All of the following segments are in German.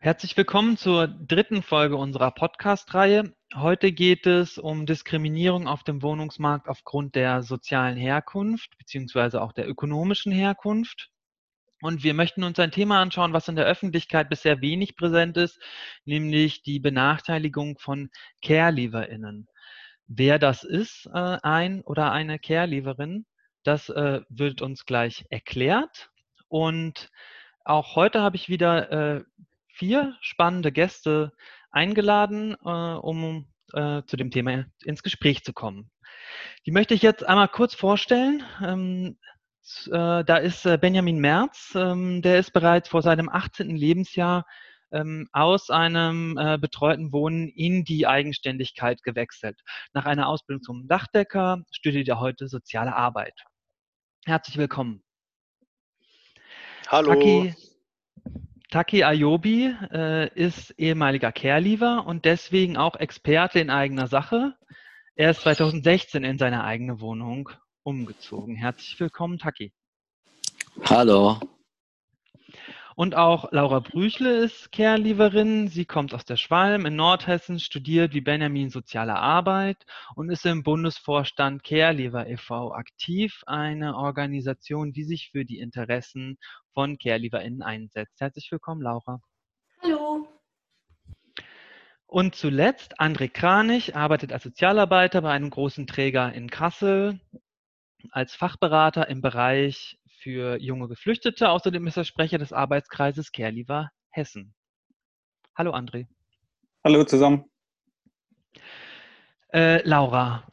Herzlich willkommen zur dritten Folge unserer Podcast-Reihe. Heute geht es um Diskriminierung auf dem Wohnungsmarkt aufgrund der sozialen Herkunft beziehungsweise auch der ökonomischen Herkunft. Und wir möchten uns ein Thema anschauen, was in der Öffentlichkeit bisher wenig präsent ist, nämlich die Benachteiligung von Care-LieferInnen. Wer das ist, äh, ein oder eine Care-Lieferin, das äh, wird uns gleich erklärt. Und auch heute habe ich wieder äh, vier spannende Gäste eingeladen, äh, um äh, zu dem Thema ins Gespräch zu kommen. Die möchte ich jetzt einmal kurz vorstellen. Ähm, äh, da ist äh, Benjamin Merz, ähm, der ist bereits vor seinem 18. Lebensjahr ähm, aus einem äh, betreuten Wohnen in die Eigenständigkeit gewechselt. Nach einer Ausbildung zum Dachdecker studiert er heute soziale Arbeit. Herzlich willkommen. Hallo. Taki, Taki Ayobi äh, ist ehemaliger Carelever und deswegen auch Experte in eigener Sache. Er ist 2016 in seine eigene Wohnung umgezogen. Herzlich willkommen, Taki. Hallo. Und auch Laura Brüchle ist Care-Lieferin. Sie kommt aus der Schwalm in Nordhessen, studiert wie Benjamin soziale Arbeit und ist im Bundesvorstand Care-Liefer e.V. aktiv, eine Organisation, die sich für die Interessen von Care-LieferInnen einsetzt. Herzlich willkommen, Laura. Hallo. Und zuletzt André Kranich arbeitet als Sozialarbeiter bei einem großen Träger in Kassel, als Fachberater im Bereich für junge Geflüchtete. Außerdem ist er Sprecher des Arbeitskreises Kerliva Hessen. Hallo André. Hallo zusammen. Äh, Laura,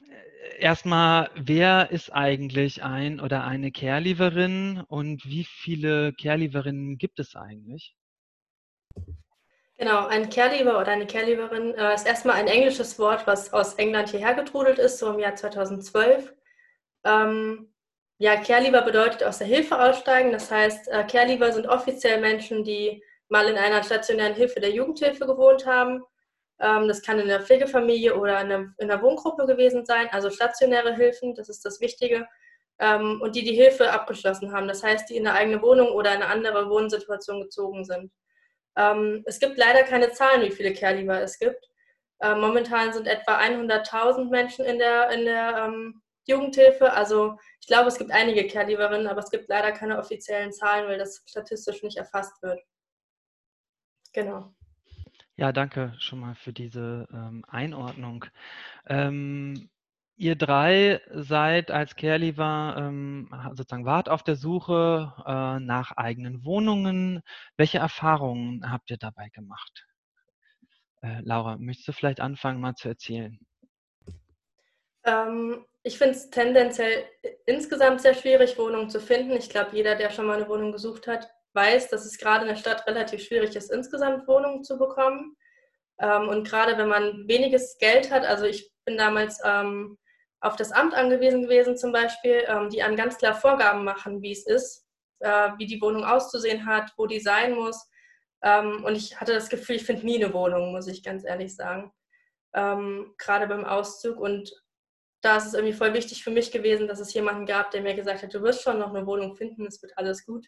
erstmal, wer ist eigentlich ein oder eine Carelieverin und wie viele Carelieverinnen gibt es eigentlich? Genau, ein Careliever oder eine Carelieverin äh, ist erstmal ein englisches Wort, was aus England hierher getrudelt ist, so im Jahr 2012. Ähm, ja, Care-Leaver bedeutet aus der Hilfe aussteigen. Das heißt, äh, Care-Leaver sind offiziell Menschen, die mal in einer stationären Hilfe der Jugendhilfe gewohnt haben. Ähm, das kann in der Pflegefamilie oder in einer, in einer Wohngruppe gewesen sein, also stationäre Hilfen, das ist das Wichtige. Ähm, und die die Hilfe abgeschlossen haben. Das heißt, die in eine eigene Wohnung oder eine andere Wohnsituation gezogen sind. Ähm, es gibt leider keine Zahlen, wie viele Care-Leaver es gibt. Momentan sind etwa 100.000 Menschen in der, in der Jugendhilfe. Also ich glaube, es gibt einige Care-Leaverinnen, aber es gibt leider keine offiziellen Zahlen, weil das statistisch nicht erfasst wird. Genau. Ja, danke schon mal für diese ähm, Einordnung. Ähm, ihr drei seid als Carelever ähm, sozusagen wart auf der Suche äh, nach eigenen Wohnungen. Welche Erfahrungen habt ihr dabei gemacht? Äh, Laura, möchtest du vielleicht anfangen, mal zu erzählen? Ähm, ich finde es tendenziell insgesamt sehr schwierig, Wohnungen zu finden. Ich glaube, jeder, der schon mal eine Wohnung gesucht hat, weiß, dass es gerade in der Stadt relativ schwierig ist, insgesamt Wohnungen zu bekommen. Ähm, und gerade wenn man weniges Geld hat, also ich bin damals ähm, auf das Amt angewiesen gewesen zum Beispiel, ähm, die an ganz klar Vorgaben machen, wie es ist, äh, wie die Wohnung auszusehen hat, wo die sein muss. Und ich hatte das Gefühl, ich finde nie eine Wohnung, muss ich ganz ehrlich sagen. Gerade beim Auszug und da ist es irgendwie voll wichtig für mich gewesen, dass es jemanden gab, der mir gesagt hat, du wirst schon noch eine Wohnung finden, es wird alles gut.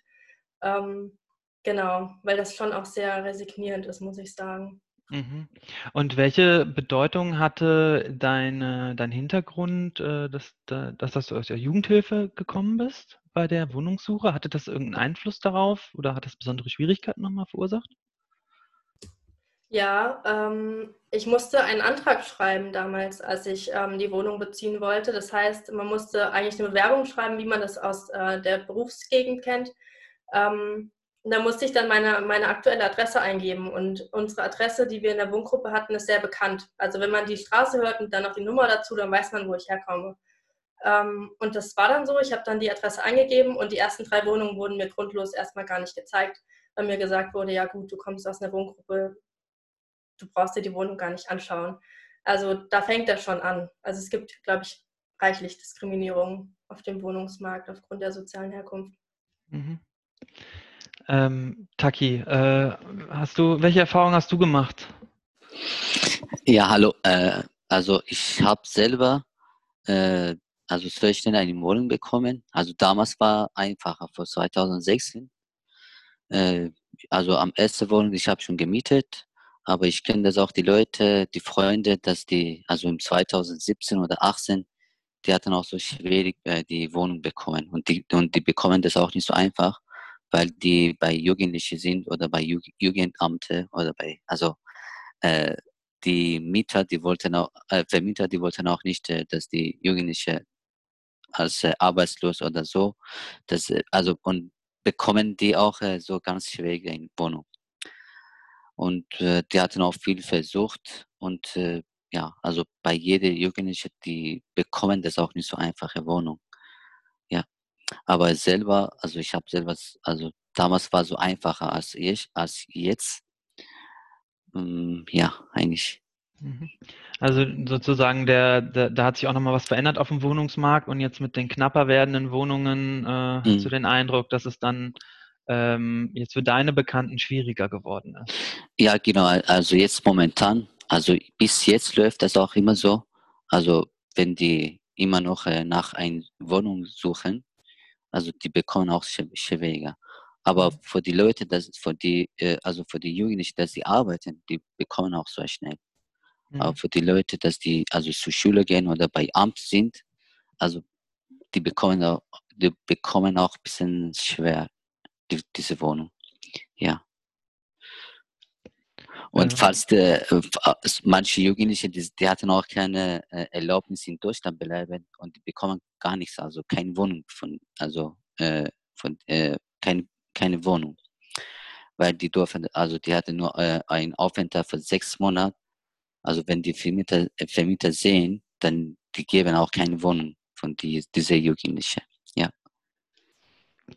Ähm, genau, weil das schon auch sehr resignierend ist, muss ich sagen. Mhm. Und welche Bedeutung hatte deine, dein Hintergrund, äh, dass, dass, du aus der Jugendhilfe gekommen bist bei der Wohnungssuche? Hatte das irgendeinen Einfluss darauf oder hat das besondere Schwierigkeiten nochmal verursacht? Ja, ähm, ich musste einen Antrag schreiben damals, als ich ähm, die Wohnung beziehen wollte. Das heißt, man musste eigentlich eine Bewerbung schreiben, wie man das aus äh, der Berufsgegend kennt. Ähm, und da musste ich dann meine, meine aktuelle Adresse eingeben. Und unsere Adresse, die wir in der Wohngruppe hatten, ist sehr bekannt. Also wenn man die Straße hört und dann noch die Nummer dazu, dann weiß man, wo ich herkomme. Ähm, und das war dann so. Ich habe dann die Adresse eingegeben und die ersten drei Wohnungen wurden mir grundlos erstmal gar nicht gezeigt, weil mir gesagt wurde, ja gut, du kommst aus einer Wohngruppe, du brauchst dir die Wohnung gar nicht anschauen. Also da fängt das schon an. Also es gibt, glaube ich, reichlich Diskriminierung auf dem Wohnungsmarkt aufgrund der sozialen Herkunft. Mhm. Ähm, Taki, äh, hast du, welche Erfahrungen hast du gemacht? Ja, hallo. Äh, also ich habe selber äh, also sehr schnell eine Wohnung bekommen. Also damals war einfacher, vor 2016. Äh, also am ersten Wohnung, ich habe schon gemietet, aber ich kenne das auch die Leute, die Freunde, dass die, also im 2017 oder 18, die hatten auch so schwierig äh, die Wohnung bekommen. Und die, und die bekommen das auch nicht so einfach, weil die bei Jugendlichen sind oder bei Jugend Jugendamte oder bei, also äh, die Mieter, die wollten auch, äh, Vermieter, die wollten auch nicht, äh, dass die Jugendliche als äh, arbeitslos oder so, das, äh, also und bekommen die auch so ganz schwierige Wohnung. Und äh, die hatten auch viel versucht und äh, ja, also bei jeder Jugendliche, die bekommen das auch nicht so einfache Wohnung. Ja, aber selber, also ich habe selber, also damals war so einfacher als ich, als jetzt. Ähm, ja, eigentlich. Mhm. Also sozusagen, der, der, da hat sich auch nochmal was verändert auf dem Wohnungsmarkt und jetzt mit den knapper werdenden Wohnungen äh, mhm. hast du mhm. den Eindruck, dass es dann ähm, jetzt für deine Bekannten schwieriger geworden ist. Ja, genau. Also jetzt momentan, also bis jetzt läuft das auch immer so. Also wenn die immer noch äh, nach einer Wohnung suchen, also die bekommen auch schwieriger. Aber mhm. für die Leute, das, für die, äh, also für die Jugendlichen, dass sie arbeiten, die bekommen auch so schnell. Mhm. Aber für die Leute, dass die also zur Schule gehen oder bei Amt sind, also die bekommen auch, die bekommen auch ein bisschen schwer die, diese Wohnung. Ja. Und ja. falls der, äh, manche Jugendliche, die, die, hatten auch keine äh, Erlaubnis in Deutschland bleiben und die bekommen gar nichts, also keine Wohnung von, also äh, von, äh, keine, keine Wohnung. Weil die durften, also die hatten nur äh, einen Aufenthalt für sechs Monate. Also wenn die Vermieter, äh, Vermieter sehen, dann die geben auch keine Wohnung von die, dieser Jugendlichen.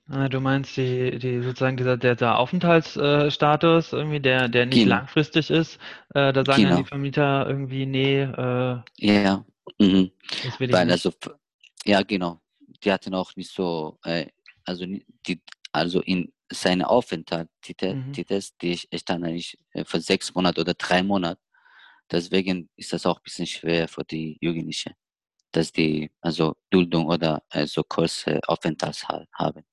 Ah, du meinst die, die sozusagen dieser der, der Aufenthaltsstatus irgendwie, der, der nicht genau. langfristig ist, äh, da sagen genau. dann die Vermieter irgendwie, nee, äh, ja, mhm. Weil also, ja genau, die hatten auch nicht so, äh, also die, also in seine Aufenthalt, die, mhm. die, das, die stand eigentlich äh, für sechs Monate oder drei Monate. Deswegen ist das auch ein bisschen schwer für die Jugendlichen, dass die also Duldung oder äh, so kurze Aufenthalt haben.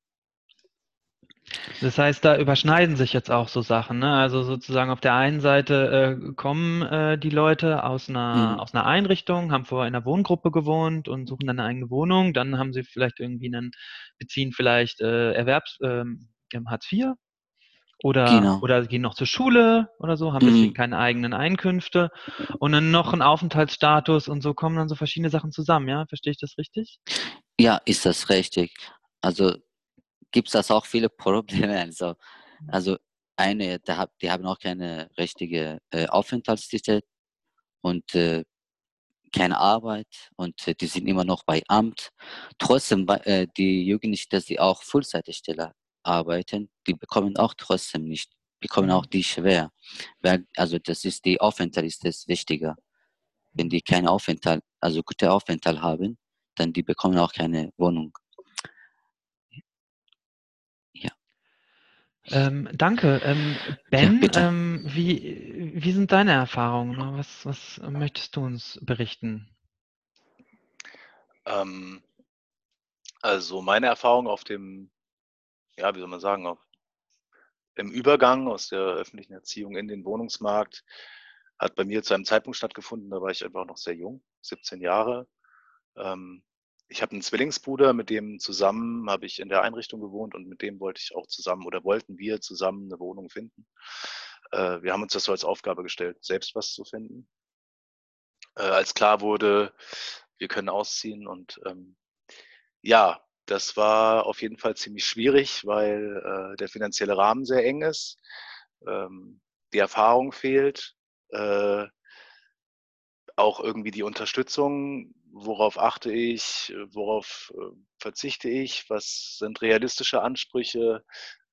Das heißt, da überschneiden sich jetzt auch so Sachen. Ne? Also sozusagen auf der einen Seite äh, kommen äh, die Leute aus einer, mhm. aus einer Einrichtung, haben vorher in einer Wohngruppe gewohnt und suchen dann eine eigene Wohnung. Dann haben sie vielleicht irgendwie einen, beziehen vielleicht äh, Erwerbs, ähm, Hartz IV oder, genau. oder gehen noch zur Schule oder so, haben mhm. deswegen keine eigenen Einkünfte und dann noch einen Aufenthaltsstatus und so kommen dann so verschiedene Sachen zusammen, ja? Verstehe ich das richtig? Ja, ist das richtig. Also gibt es das auch viele Probleme. Also, also eine, die, die haben auch keine richtige äh, Aufenthaltstitel und äh, keine Arbeit und äh, die sind immer noch bei Amt. Trotzdem, äh, die Jugendlichen, dass sie auch Vollzeitstelle arbeiten, die bekommen auch trotzdem nicht, bekommen auch mhm. die schwer. Weil, also das ist die Aufenthalt ist das wichtiger. Wenn die keine Aufenthalt, also gute Aufenthalt haben, dann die bekommen auch keine Wohnung. Ähm, danke. Ähm, Ben, ja, ähm, wie, wie sind deine Erfahrungen? Was, was möchtest du uns berichten? Ähm, also meine Erfahrung auf dem, ja, wie soll man sagen, auf, im Übergang aus der öffentlichen Erziehung in den Wohnungsmarkt hat bei mir zu einem Zeitpunkt stattgefunden, da war ich einfach noch sehr jung, 17 Jahre. Ähm, ich habe einen Zwillingsbruder, mit dem zusammen habe ich in der Einrichtung gewohnt und mit dem wollte ich auch zusammen oder wollten wir zusammen eine Wohnung finden. Äh, wir haben uns das so als Aufgabe gestellt, selbst was zu finden. Äh, als klar wurde, wir können ausziehen und ähm, ja, das war auf jeden Fall ziemlich schwierig, weil äh, der finanzielle Rahmen sehr eng ist, ähm, die Erfahrung fehlt, äh, auch irgendwie die Unterstützung worauf achte ich, worauf äh, verzichte ich, was sind realistische Ansprüche,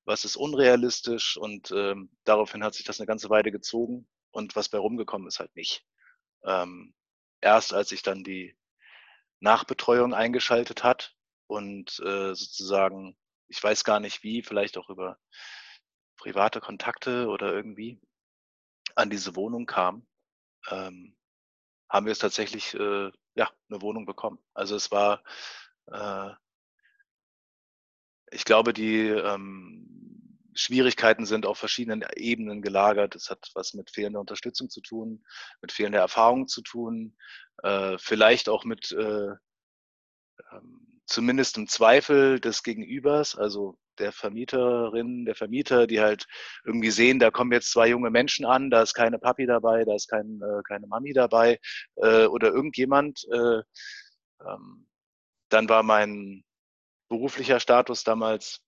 was ist unrealistisch und ähm, daraufhin hat sich das eine ganze Weile gezogen und was bei rumgekommen ist halt nicht. Ähm, erst als sich dann die Nachbetreuung eingeschaltet hat und äh, sozusagen, ich weiß gar nicht wie, vielleicht auch über private Kontakte oder irgendwie an diese Wohnung kam, ähm, haben wir es tatsächlich äh, ja, eine Wohnung bekommen. Also es war, äh, ich glaube, die, ähm, Schwierigkeiten sind auf verschiedenen Ebenen gelagert. Es hat was mit fehlender Unterstützung zu tun, mit fehlender Erfahrung zu tun, äh, vielleicht auch mit äh, ähm, zumindest im Zweifel des Gegenübers, also der Vermieterin, der Vermieter, die halt irgendwie sehen, da kommen jetzt zwei junge Menschen an, da ist keine Papi dabei, da ist kein, äh, keine Mami dabei äh, oder irgendjemand. Äh, ähm, dann war mein beruflicher Status damals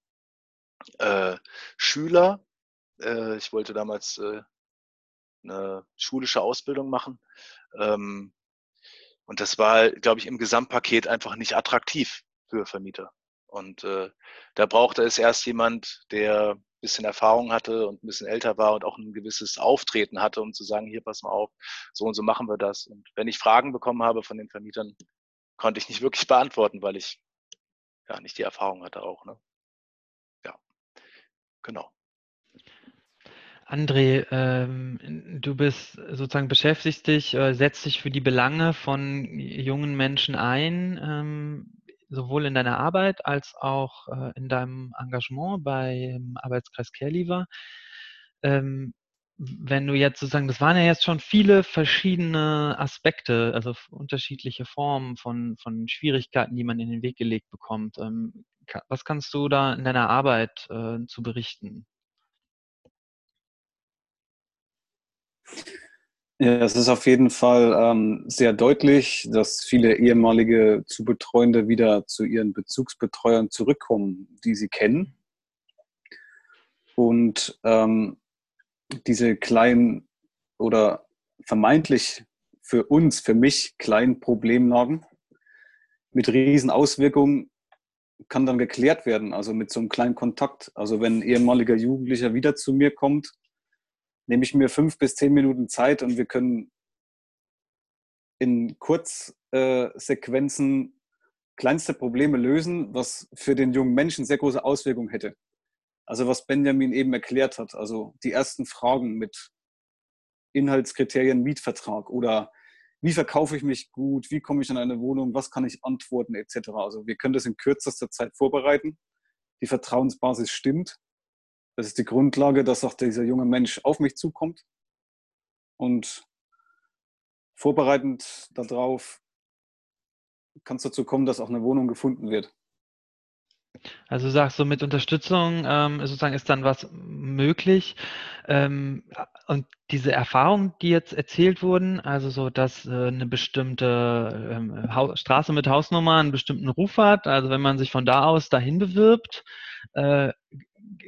äh, Schüler. Äh, ich wollte damals äh, eine schulische Ausbildung machen. Ähm, und das war, glaube ich, im Gesamtpaket einfach nicht attraktiv für Vermieter. Und äh, da brauchte es erst jemand, der ein bisschen Erfahrung hatte und ein bisschen älter war und auch ein gewisses Auftreten hatte, um zu sagen, hier pass mal auf, so und so machen wir das. Und wenn ich Fragen bekommen habe von den Vermietern, konnte ich nicht wirklich beantworten, weil ich ja nicht die Erfahrung hatte auch. Ne? Ja, genau. André, ähm, du bist sozusagen beschäftigst dich, äh, setzt dich für die Belange von jungen Menschen ein, ähm, sowohl in deiner Arbeit als auch äh, in deinem Engagement beim Arbeitskreis Caregiver. Ähm, wenn du jetzt sozusagen, das waren ja jetzt schon viele verschiedene Aspekte, also unterschiedliche Formen von, von Schwierigkeiten, die man in den Weg gelegt bekommt. Ähm, was kannst du da in deiner Arbeit äh, zu berichten? Ja, es ist auf jeden Fall ähm, sehr deutlich, dass viele ehemalige zu Betreuende wieder zu ihren Bezugsbetreuern zurückkommen, die sie kennen. Und ähm, diese kleinen oder vermeintlich für uns, für mich kleinen Problemlagen mit riesen Auswirkungen kann dann geklärt werden, also mit so einem kleinen Kontakt. Also wenn ein ehemaliger Jugendlicher wieder zu mir kommt nehme ich mir fünf bis zehn Minuten Zeit und wir können in Kurzsequenzen äh, kleinste Probleme lösen, was für den jungen Menschen sehr große Auswirkungen hätte. Also was Benjamin eben erklärt hat, also die ersten Fragen mit Inhaltskriterien Mietvertrag oder wie verkaufe ich mich gut, wie komme ich in eine Wohnung, was kann ich antworten etc. Also wir können das in kürzester Zeit vorbereiten. Die Vertrauensbasis stimmt das ist die Grundlage, dass auch dieser junge Mensch auf mich zukommt. Und vorbereitend darauf kann es dazu kommen, dass auch eine Wohnung gefunden wird. Also sagst du, mit Unterstützung ähm, sozusagen ist dann was möglich. Ähm, und diese Erfahrungen, die jetzt erzählt wurden, also so, dass äh, eine bestimmte ähm, Straße mit Hausnummer einen bestimmten Ruf hat, also wenn man sich von da aus dahin bewirbt, äh,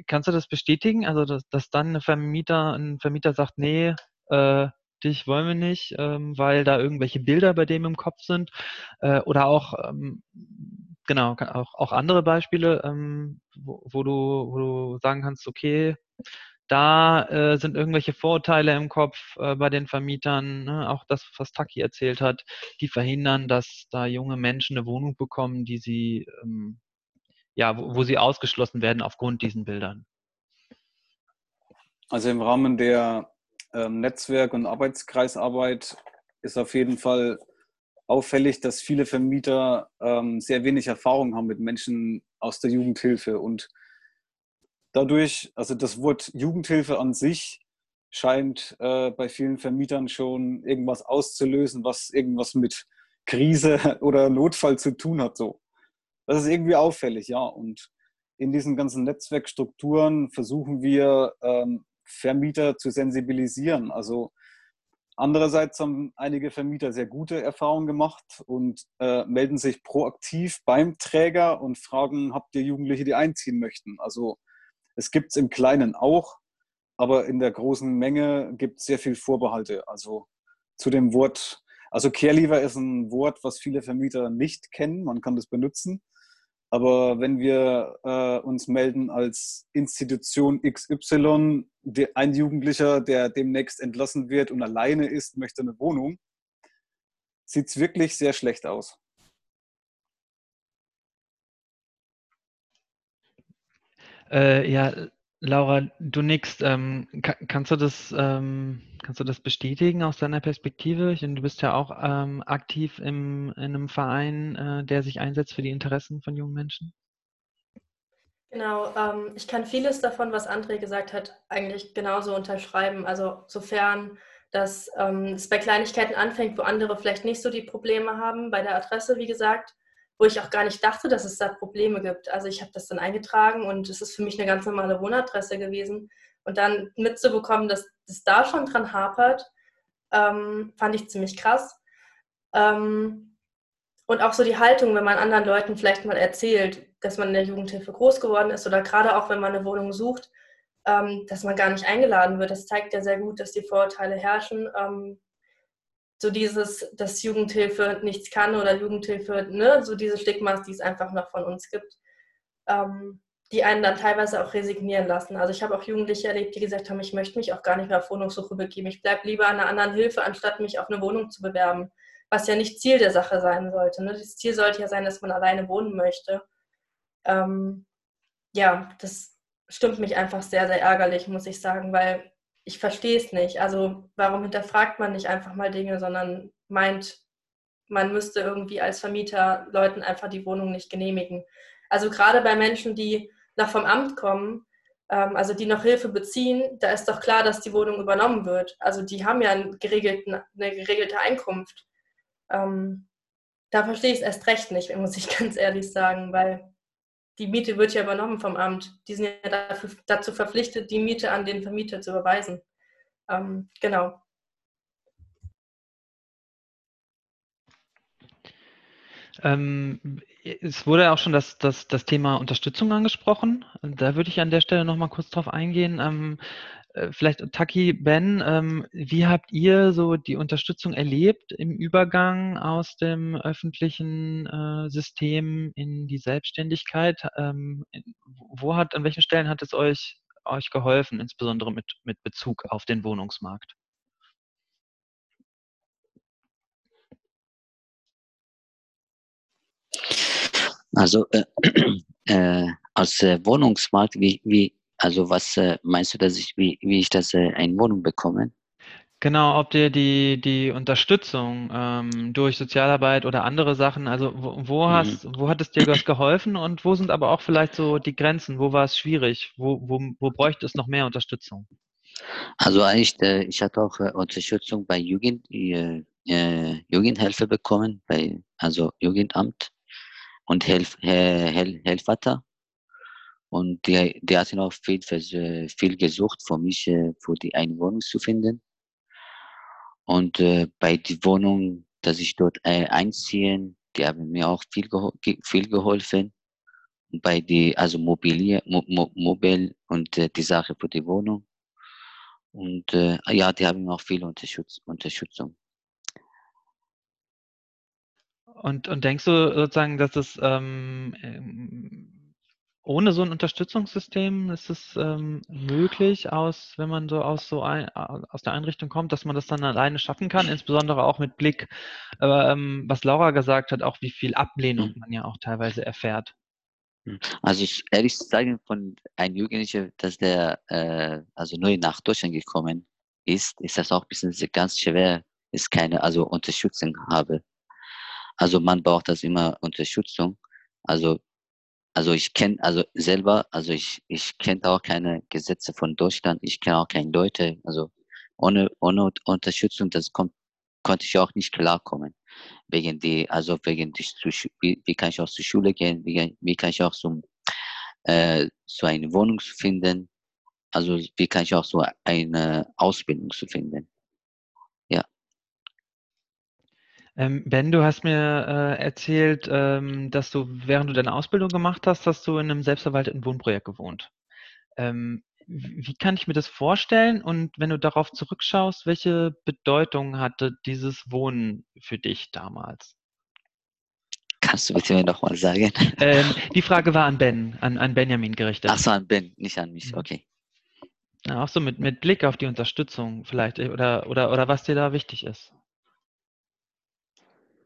kannst du das bestätigen? Also, dass, dass dann ein Vermieter, ein Vermieter sagt, nee, äh, dich wollen wir nicht, ähm, weil da irgendwelche Bilder bei dem im Kopf sind. Äh, oder auch, ähm, genau, auch, auch andere Beispiele, ähm, wo, wo, du, wo du sagen kannst, okay, da äh, sind irgendwelche Vorurteile im Kopf äh, bei den Vermietern, ne? auch das, was Taki erzählt hat, die verhindern, dass da junge Menschen eine Wohnung bekommen, die sie ähm, ja, wo, wo sie ausgeschlossen werden aufgrund diesen Bildern? Also im Rahmen der ähm, Netzwerk- und Arbeitskreisarbeit ist auf jeden Fall auffällig, dass viele Vermieter ähm, sehr wenig Erfahrung haben mit Menschen aus der Jugendhilfe und dadurch, also das Wort Jugendhilfe an sich scheint äh, bei vielen Vermietern schon irgendwas auszulösen, was irgendwas mit Krise oder Notfall zu tun hat. So das ist irgendwie auffällig, ja. Und in diesen ganzen Netzwerkstrukturen versuchen wir, ähm, Vermieter zu sensibilisieren. Also andererseits haben einige Vermieter sehr gute Erfahrungen gemacht und äh, melden sich proaktiv beim Träger und fragen, habt ihr Jugendliche, die einziehen möchten? Also es gibt es im Kleinen auch, aber in der großen Menge gibt es sehr viel Vorbehalte. Also zu dem Wort, also Carelever ist ein Wort, was viele Vermieter nicht kennen. Man kann das benutzen. Aber wenn wir äh, uns melden als Institution XY, der, ein Jugendlicher, der demnächst entlassen wird und alleine ist, möchte eine Wohnung, sieht es wirklich sehr schlecht aus. Äh, ja, Laura, du nix. Ähm, kannst, du das, ähm, kannst du das bestätigen aus deiner Perspektive? Du bist ja auch ähm, aktiv im, in einem Verein, äh, der sich einsetzt für die Interessen von jungen Menschen. Genau, ähm, ich kann vieles davon, was André gesagt hat, eigentlich genauso unterschreiben. Also sofern dass ähm, es bei Kleinigkeiten anfängt, wo andere vielleicht nicht so die Probleme haben, bei der Adresse, wie gesagt, wo ich auch gar nicht dachte, dass es da Probleme gibt. Also ich habe das dann eingetragen und es ist für mich eine ganz normale Wohnadresse gewesen. Und dann mitzubekommen, dass es da schon dran hapert, ähm, fand ich ziemlich krass. Ähm, und auch so die Haltung, wenn man anderen Leuten vielleicht mal erzählt, dass man in der Jugendhilfe groß geworden ist oder gerade auch, wenn man eine Wohnung sucht, ähm, dass man gar nicht eingeladen wird. Das zeigt ja sehr gut, dass die Vorurteile herrschen. Ähm, so dieses, dass Jugendhilfe nichts kann oder Jugendhilfe, ne, so diese Stigmas, die es einfach noch von uns gibt, ähm, die einen dann teilweise auch resignieren lassen. Also ich habe auch Jugendliche erlebt, die gesagt haben, ich möchte mich auch gar nicht mehr auf Wohnungssuche begeben. Ich bleibe lieber an einer anderen Hilfe, anstatt mich auf eine Wohnung zu bewerben was ja nicht Ziel der Sache sein sollte. Ne? Das Ziel sollte ja sein, dass man alleine wohnen möchte. Ähm, ja, das stimmt mich einfach sehr, sehr ärgerlich, muss ich sagen, weil ich verstehe es nicht. Also warum hinterfragt man nicht einfach mal Dinge, sondern meint, man müsste irgendwie als Vermieter Leuten einfach die Wohnung nicht genehmigen. Also gerade bei Menschen, die noch vom Amt kommen, ähm, also die noch Hilfe beziehen, da ist doch klar, dass die Wohnung übernommen wird. Also die haben ja eine geregelte Einkunft. Ähm, da verstehe ich es erst recht nicht, muss ich ganz ehrlich sagen, weil die Miete wird ja übernommen vom Amt. Die sind ja dafür, dazu verpflichtet, die Miete an den Vermieter zu überweisen. Ähm, genau. Ähm, es wurde auch schon das, das, das Thema Unterstützung angesprochen. Da würde ich an der Stelle nochmal kurz drauf eingehen. Ähm, äh, vielleicht Taki, Ben, ähm, wie habt ihr so die Unterstützung erlebt im Übergang aus dem öffentlichen äh, System in die Selbstständigkeit? Ähm, wo hat, an welchen Stellen hat es euch, euch geholfen, insbesondere mit, mit Bezug auf den Wohnungsmarkt? Also äh, äh, als äh, Wohnungsmarkt, wie, wie, also was äh, meinst du, dass ich, wie, wie ich das äh, eine Wohnung bekomme? Genau, ob dir die, die Unterstützung ähm, durch Sozialarbeit oder andere Sachen, also wo, wo mhm. hast, wo hat es dir was geholfen und wo sind aber auch vielleicht so die Grenzen, wo war es schwierig, wo, wo, wo bräuchte es noch mehr Unterstützung? Also eigentlich, äh, ich hatte auch Unterstützung bei Jugend, Jugendhilfe bekommen, bei, also Jugendamt und Helf, Hel, Helfvater. Und die, die hatten auch viel, viel gesucht für mich, äh, für die eine Wohnung zu finden. Und äh, bei der Wohnung, dass ich dort äh, einziehen, die haben mir auch viel, viel geholfen. Bei die, also Mobilie, Mo Mo Mobil und äh, die Sache für die Wohnung. Und ja, die haben auch viel Unterstütz Unterstützung. Und, und denkst du sozusagen, dass es ähm, ähm ohne so ein Unterstützungssystem ist es ähm, möglich, aus, wenn man so aus so ein, aus der Einrichtung kommt, dass man das dann alleine schaffen kann, insbesondere auch mit Blick, äh, ähm, was Laura gesagt hat, auch wie viel Ablehnung hm. man ja auch teilweise erfährt. Hm. Also ich ehrlich zu sagen, von einem Jugendlichen, dass der äh, also neu nach Deutschland gekommen ist, ist das auch ein bisschen ganz schwer, ist keine also Unterstützung habe. Also man braucht das immer Unterstützung. Also also ich kenne also selber, also ich, ich kenne auch keine Gesetze von Deutschland, ich kenne auch keine Leute, also ohne, ohne Unterstützung, das kommt, konnte ich auch nicht klarkommen. Wegen die, also wegen die, wie, wie kann ich auch zur Schule gehen, wie, wie kann ich auch zum, äh, so eine Wohnung finden, also wie kann ich auch so eine Ausbildung finden. Ähm, ben, du hast mir äh, erzählt, ähm, dass du, während du deine Ausbildung gemacht hast, hast du in einem selbstverwalteten Wohnprojekt gewohnt. Ähm, wie kann ich mir das vorstellen? Und wenn du darauf zurückschaust, welche Bedeutung hatte dieses Wohnen für dich damals? Kannst du bitte mir nochmal sagen? Ähm, die Frage war an Ben, an, an Benjamin gerichtet. Ach so, an Ben, nicht an mich, mhm. okay. Ja, auch so mit, mit Blick auf die Unterstützung vielleicht oder, oder, oder was dir da wichtig ist.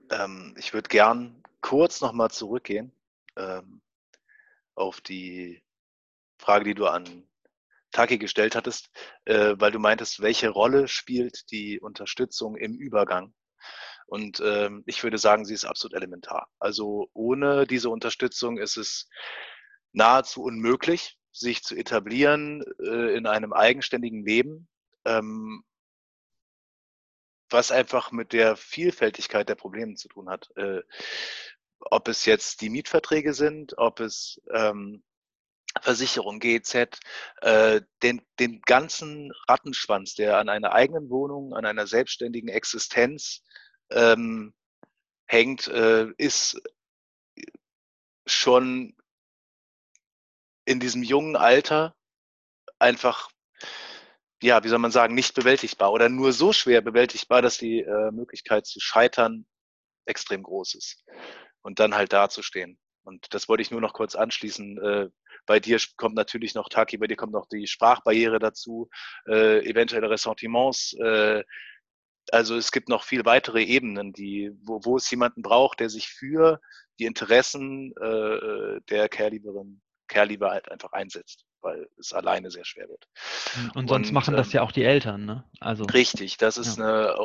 Ähm, ich würde gern kurz nochmal zurückgehen ähm, auf die Frage, die du an Taki gestellt hattest, äh, weil du meintest, welche Rolle spielt die Unterstützung im Übergang? Und ähm, ich würde sagen, sie ist absolut elementar. Also ohne diese Unterstützung ist es nahezu unmöglich, sich zu etablieren äh, in einem eigenständigen Leben, ähm, was einfach mit der Vielfältigkeit der Probleme zu tun hat. Äh, ob es jetzt die Mietverträge sind, ob es ähm, Versicherung, GZ, äh, den, den ganzen Rattenschwanz, der an einer eigenen Wohnung, an einer selbstständigen Existenz ähm, hängt, äh, ist schon in diesem jungen Alter einfach, ja, wie soll man sagen, nicht bewältigbar oder nur so schwer bewältigbar, dass die äh, Möglichkeit zu scheitern extrem groß ist. Und dann halt dazustehen. Und das wollte ich nur noch kurz anschließen. Äh, bei dir kommt natürlich noch, Taki, bei dir kommt noch die Sprachbarriere dazu, äh, eventuelle Ressentiments. Äh, also es gibt noch viel weitere Ebenen, die, wo, wo es jemanden braucht, der sich für die Interessen äh, der Care-Lieberin, Care-Lieber halt einfach einsetzt, weil es alleine sehr schwer wird. Und sonst Und, machen das ähm, ja auch die Eltern, ne? Also, richtig, das ist ja. eine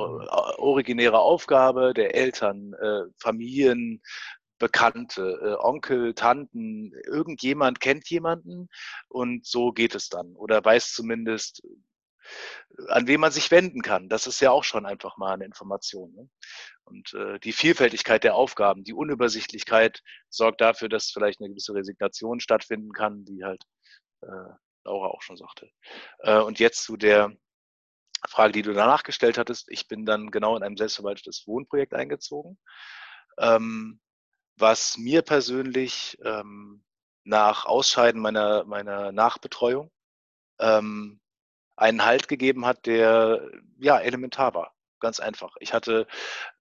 originäre Aufgabe der Eltern, äh, Familien, Bekannte, äh, Onkel, Tanten, irgendjemand kennt jemanden und so geht es dann oder weiß zumindest, äh, an wen man sich wenden kann. Das ist ja auch schon einfach mal eine Information. Ne? Und äh, die Vielfältigkeit der Aufgaben, die Unübersichtlichkeit sorgt dafür, dass vielleicht eine gewisse Resignation stattfinden kann, wie halt äh, Laura auch schon sagte. Äh, und jetzt zu der Frage, die du danach gestellt hattest. Ich bin dann genau in einem selbstverwaltetes Wohnprojekt eingezogen. Ähm, was mir persönlich ähm, nach Ausscheiden meiner, meiner Nachbetreuung ähm, einen Halt gegeben hat, der ja elementar war. Ganz einfach. Ich hatte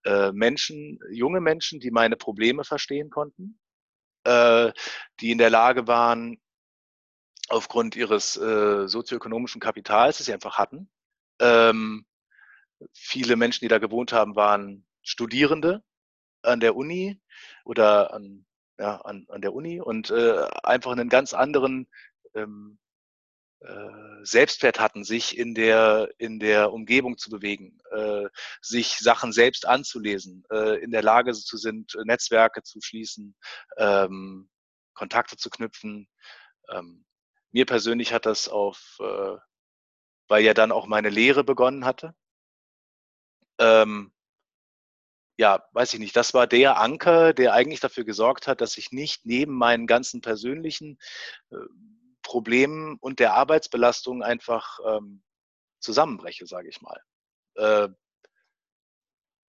äh, Menschen, junge Menschen, die meine Probleme verstehen konnten, äh, die in der Lage waren, aufgrund ihres äh, sozioökonomischen Kapitals, das sie einfach hatten. Ähm, viele Menschen, die da gewohnt haben, waren Studierende an der Uni, oder an, ja, an, an der Uni und äh, einfach einen ganz anderen ähm, äh, Selbstwert hatten, sich in der, in der Umgebung zu bewegen, äh, sich Sachen selbst anzulesen, äh, in der Lage zu sind, Netzwerke zu schließen, ähm, Kontakte zu knüpfen. Ähm, mir persönlich hat das auf, äh, weil ja dann auch meine Lehre begonnen hatte, ähm, ja, weiß ich nicht, das war der Anker, der eigentlich dafür gesorgt hat, dass ich nicht neben meinen ganzen persönlichen äh, Problemen und der Arbeitsbelastung einfach ähm, zusammenbreche, sage ich mal. Äh,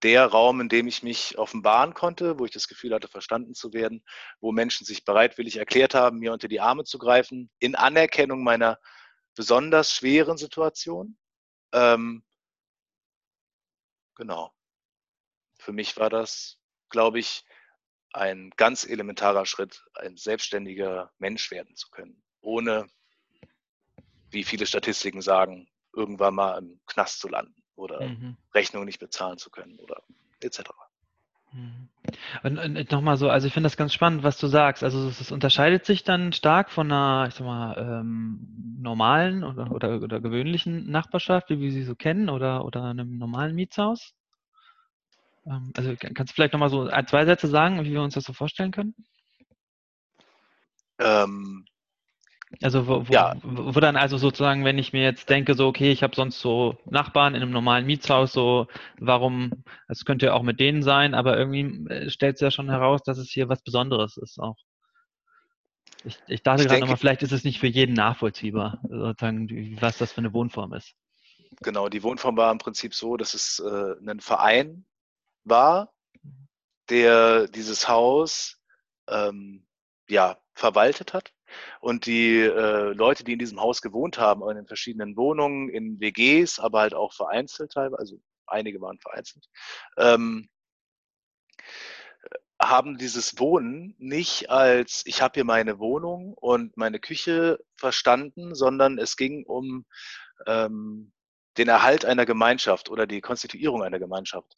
der Raum, in dem ich mich offenbaren konnte, wo ich das Gefühl hatte, verstanden zu werden, wo Menschen sich bereitwillig erklärt haben, mir unter die Arme zu greifen, in Anerkennung meiner besonders schweren Situation. Ähm, genau für mich war das, glaube ich, ein ganz elementarer Schritt, ein selbstständiger Mensch werden zu können, ohne, wie viele Statistiken sagen, irgendwann mal im Knast zu landen oder mhm. Rechnungen nicht bezahlen zu können oder etc. Mhm. Und, und nochmal so, also ich finde das ganz spannend, was du sagst. Also es unterscheidet sich dann stark von einer, ich sag mal, ähm, normalen oder, oder, oder gewöhnlichen Nachbarschaft, wie wir sie so kennen, oder, oder einem normalen Mietshaus? Ähm, also kannst du vielleicht nochmal so ein, zwei Sätze sagen, wie wir uns das so vorstellen können? Ähm, also wo, wo, ja. wo, dann also sozusagen, wenn ich mir jetzt denke, so okay, ich habe sonst so Nachbarn in einem normalen Mietshaus, so warum, es könnte ja auch mit denen sein, aber irgendwie äh, stellt es ja schon heraus, dass es hier was Besonderes ist auch. Ich, ich dachte gerade nochmal, vielleicht ist es nicht für jeden nachvollziehbar, sozusagen, was das für eine Wohnform ist. Genau, die Wohnform war im Prinzip so, dass es äh, ein Verein war, der dieses Haus ähm, ja, verwaltet hat. Und die äh, Leute, die in diesem Haus gewohnt haben, in den verschiedenen Wohnungen, in WGs, aber halt auch vereinzelt teilweise, also einige waren vereinzelt, ähm, haben dieses Wohnen nicht als ich habe hier meine Wohnung und meine Küche verstanden, sondern es ging um ähm, den Erhalt einer Gemeinschaft oder die Konstituierung einer Gemeinschaft.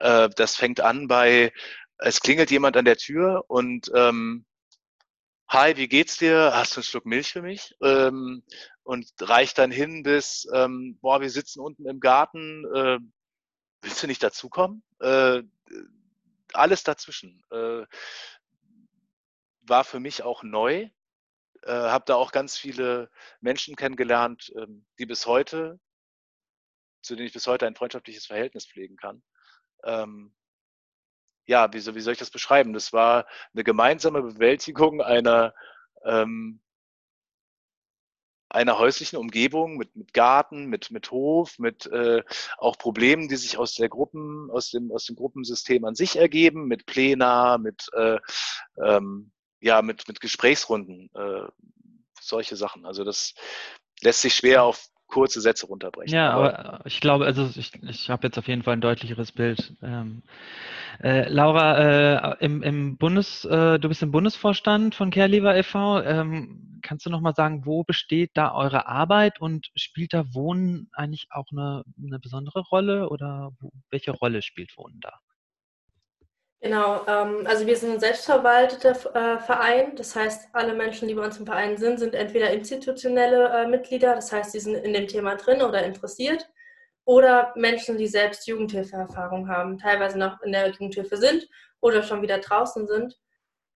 Äh, das fängt an bei, es klingelt jemand an der Tür und ähm, Hi, wie geht's dir? Hast du einen Schluck Milch für mich? Ähm, und reicht dann hin bis, ähm, boah, wir sitzen unten im Garten, äh, willst du nicht dazukommen? Äh, alles dazwischen äh, war für mich auch neu äh, habe da auch ganz viele Menschen kennengelernt, ähm, die bis heute, zu denen ich bis heute ein freundschaftliches Verhältnis pflegen kann. Ähm, ja, wie, wie soll ich das beschreiben? Das war eine gemeinsame Bewältigung einer ähm, einer häuslichen Umgebung mit, mit Garten, mit, mit Hof, mit äh, auch Problemen, die sich aus der Gruppen, aus dem, aus dem Gruppensystem an sich ergeben, mit Plena, mit, äh, ähm, ja, mit, mit Gesprächsrunden, äh, solche Sachen. Also das lässt sich schwer auf kurze Sätze runterbrechen. Ja, aber, aber ich glaube, also ich, ich habe jetzt auf jeden Fall ein deutlicheres Bild. Ähm, äh, Laura, äh, im, im Bundes, äh, du bist im Bundesvorstand von CareLever e.V. Ähm, kannst du noch mal sagen, wo besteht da eure Arbeit und spielt da Wohnen eigentlich auch eine, eine besondere Rolle oder welche Rolle spielt Wohnen da? Genau, ähm, also wir sind ein selbstverwalteter äh, Verein. Das heißt, alle Menschen, die bei uns im Verein sind, sind entweder institutionelle äh, Mitglieder, das heißt, sie sind in dem Thema drin oder interessiert, oder Menschen, die selbst Jugendhilfeerfahrung haben, teilweise noch in der Jugendhilfe sind oder schon wieder draußen sind.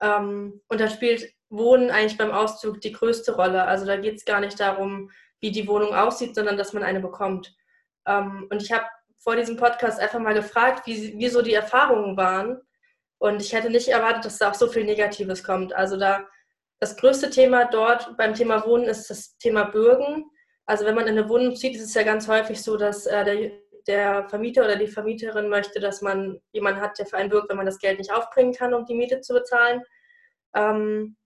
Ähm, und da spielt Wohnen eigentlich beim Auszug die größte Rolle. Also da geht es gar nicht darum, wie die Wohnung aussieht, sondern dass man eine bekommt. Ähm, und ich habe vor diesem Podcast einfach mal gefragt, wie, wie so die Erfahrungen waren und ich hätte nicht erwartet, dass da auch so viel Negatives kommt. Also da das größte Thema dort beim Thema Wohnen ist das Thema Bürgen. Also wenn man in eine Wohnung zieht, ist es ja ganz häufig so, dass äh, der, der, Vermieter oder die Vermieterin möchte, dass man jemanden hat, der für einen bürgt, wenn man das Geld nicht aufbringen kann, um die Miete zu bezahlen. Ähm,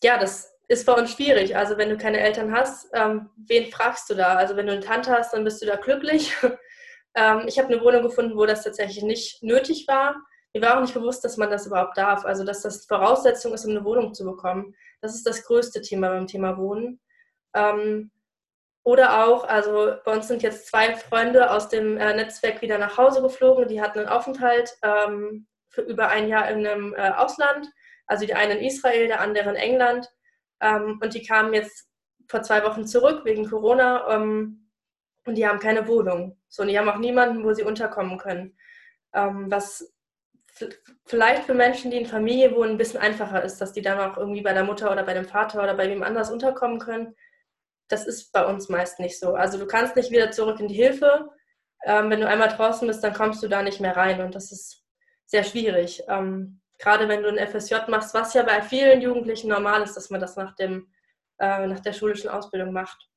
ja, das ist bei uns schwierig. Also wenn du keine Eltern hast, ähm, wen fragst du da? Also wenn du eine Tante hast, dann bist du da glücklich. ähm, ich habe eine Wohnung gefunden, wo das tatsächlich nicht nötig war mir war auch nicht bewusst, dass man das überhaupt darf. Also, dass das Voraussetzung ist, um eine Wohnung zu bekommen. Das ist das größte Thema beim Thema Wohnen. Ähm, oder auch, also bei uns sind jetzt zwei Freunde aus dem äh, Netzwerk wieder nach Hause geflogen. Die hatten einen Aufenthalt ähm, für über ein Jahr in einem äh, Ausland. Also die eine in Israel, der andere in England. Ähm, und die kamen jetzt vor zwei Wochen zurück wegen Corona ähm, und die haben keine Wohnung. So, und die haben auch niemanden, wo sie unterkommen können. Ähm, was vielleicht für Menschen, die in Familie wohnen, ein bisschen einfacher ist, dass die dann auch irgendwie bei der Mutter oder bei dem Vater oder bei wem anders unterkommen können. Das ist bei uns meist nicht so. Also du kannst nicht wieder zurück in die Hilfe. Ähm, wenn du einmal draußen bist, dann kommst du da nicht mehr rein und das ist sehr schwierig. Ähm, gerade wenn du ein FSJ machst, was ja bei vielen Jugendlichen normal ist, dass man das nach, dem, äh, nach der schulischen Ausbildung macht.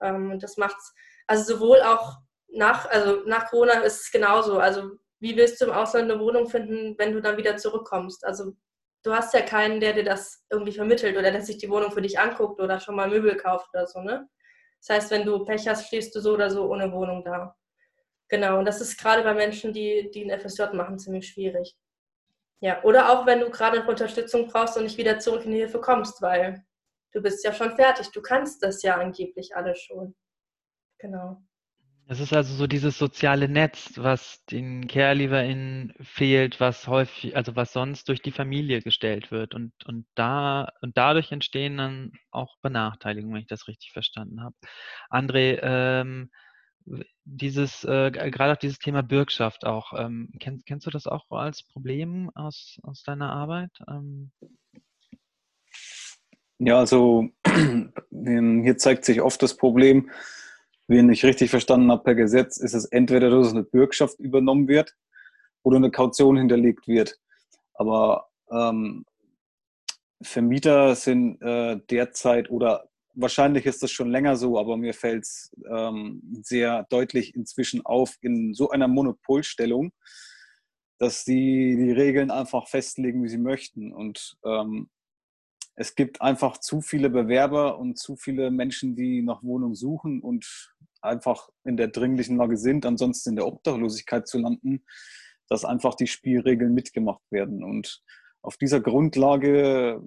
Ähm, und das macht es, also sowohl auch nach, also nach Corona ist es genauso. Also wie willst du im Ausland eine Wohnung finden, wenn du dann wieder zurückkommst? Also du hast ja keinen, der dir das irgendwie vermittelt oder der sich die Wohnung für dich anguckt oder schon mal Möbel kauft oder so, ne? Das heißt, wenn du Pech hast, stehst du so oder so ohne Wohnung da. Genau, und das ist gerade bei Menschen, die, die ein FSJ machen, ziemlich schwierig. Ja, oder auch wenn du gerade Unterstützung brauchst und nicht wieder zurück in die Hilfe kommst, weil du bist ja schon fertig, du kannst das ja angeblich alles schon. Genau. Es ist also so dieses soziale Netz, was den CareLeverInnen fehlt, was häufig, also was sonst durch die Familie gestellt wird. Und, und da, und dadurch entstehen dann auch Benachteiligungen, wenn ich das richtig verstanden habe. André, ähm, dieses, äh, gerade auch dieses Thema Bürgschaft auch, ähm, kennst, kennst du das auch als Problem aus, aus deiner Arbeit? Ähm, ja, also hier zeigt sich oft das Problem, wenn ich richtig verstanden habe, per Gesetz ist es entweder, dass eine Bürgschaft übernommen wird oder eine Kaution hinterlegt wird. Aber ähm, Vermieter sind äh, derzeit oder wahrscheinlich ist das schon länger so, aber mir fällt es ähm, sehr deutlich inzwischen auf in so einer Monopolstellung, dass sie die Regeln einfach festlegen, wie sie möchten. Und ähm, es gibt einfach zu viele Bewerber und zu viele Menschen, die nach Wohnung suchen und einfach in der dringlichen Lage sind, ansonsten in der Obdachlosigkeit zu landen, dass einfach die Spielregeln mitgemacht werden. Und auf dieser Grundlage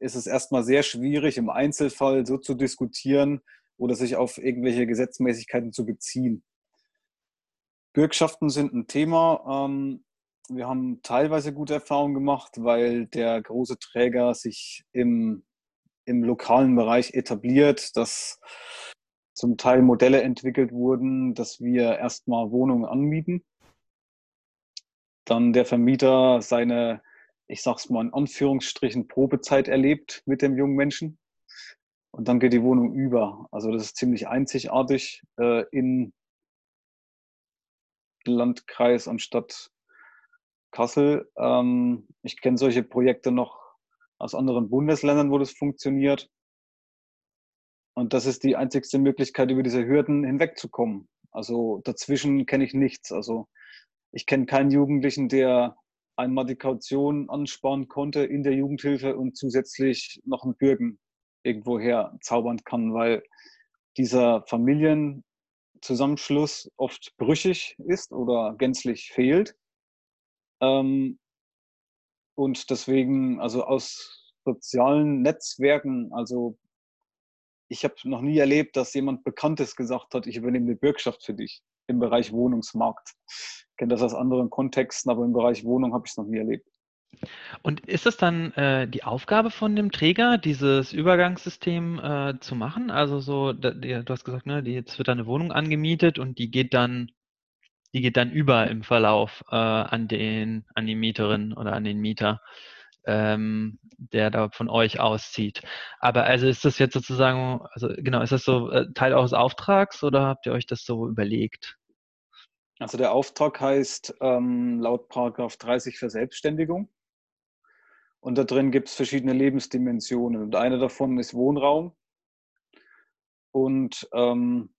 ist es erstmal sehr schwierig, im Einzelfall so zu diskutieren oder sich auf irgendwelche Gesetzmäßigkeiten zu beziehen. Bürgschaften sind ein Thema. Ähm, wir haben teilweise gute Erfahrungen gemacht, weil der große Träger sich im, im lokalen Bereich etabliert, dass zum Teil Modelle entwickelt wurden, dass wir erstmal Wohnungen anmieten, dann der Vermieter seine, ich sag's mal in Anführungsstrichen, Probezeit erlebt mit dem jungen Menschen, und dann geht die Wohnung über. Also das ist ziemlich einzigartig äh, in Landkreis anstatt Kassel. Ähm, ich kenne solche Projekte noch aus anderen Bundesländern, wo das funktioniert. Und das ist die einzigste Möglichkeit, über diese Hürden hinwegzukommen. Also dazwischen kenne ich nichts. Also ich kenne keinen Jugendlichen, der einmal die Kaution ansparen konnte in der Jugendhilfe und zusätzlich noch einen Bürgen irgendwoher zaubern kann, weil dieser Familienzusammenschluss oft brüchig ist oder gänzlich fehlt. Ähm, und deswegen, also aus sozialen Netzwerken, also ich habe noch nie erlebt, dass jemand Bekanntes gesagt hat, ich übernehme eine Bürgschaft für dich im Bereich Wohnungsmarkt. Ich kenne das aus anderen Kontexten, aber im Bereich Wohnung habe ich es noch nie erlebt. Und ist es dann äh, die Aufgabe von dem Träger, dieses Übergangssystem äh, zu machen? Also so, da, du hast gesagt, ne, jetzt wird da eine Wohnung angemietet und die geht dann, die geht dann über im Verlauf äh, an den, an die Mieterin oder an den Mieter, ähm, der da von euch auszieht. Aber also ist das jetzt sozusagen, also genau, ist das so äh, Teil eures Auftrags oder habt ihr euch das so überlegt? Also der Auftrag heißt ähm, laut Paragraph 30 Verselbstständigung. Und da drin gibt es verschiedene Lebensdimensionen. Und eine davon ist Wohnraum. Und ähm,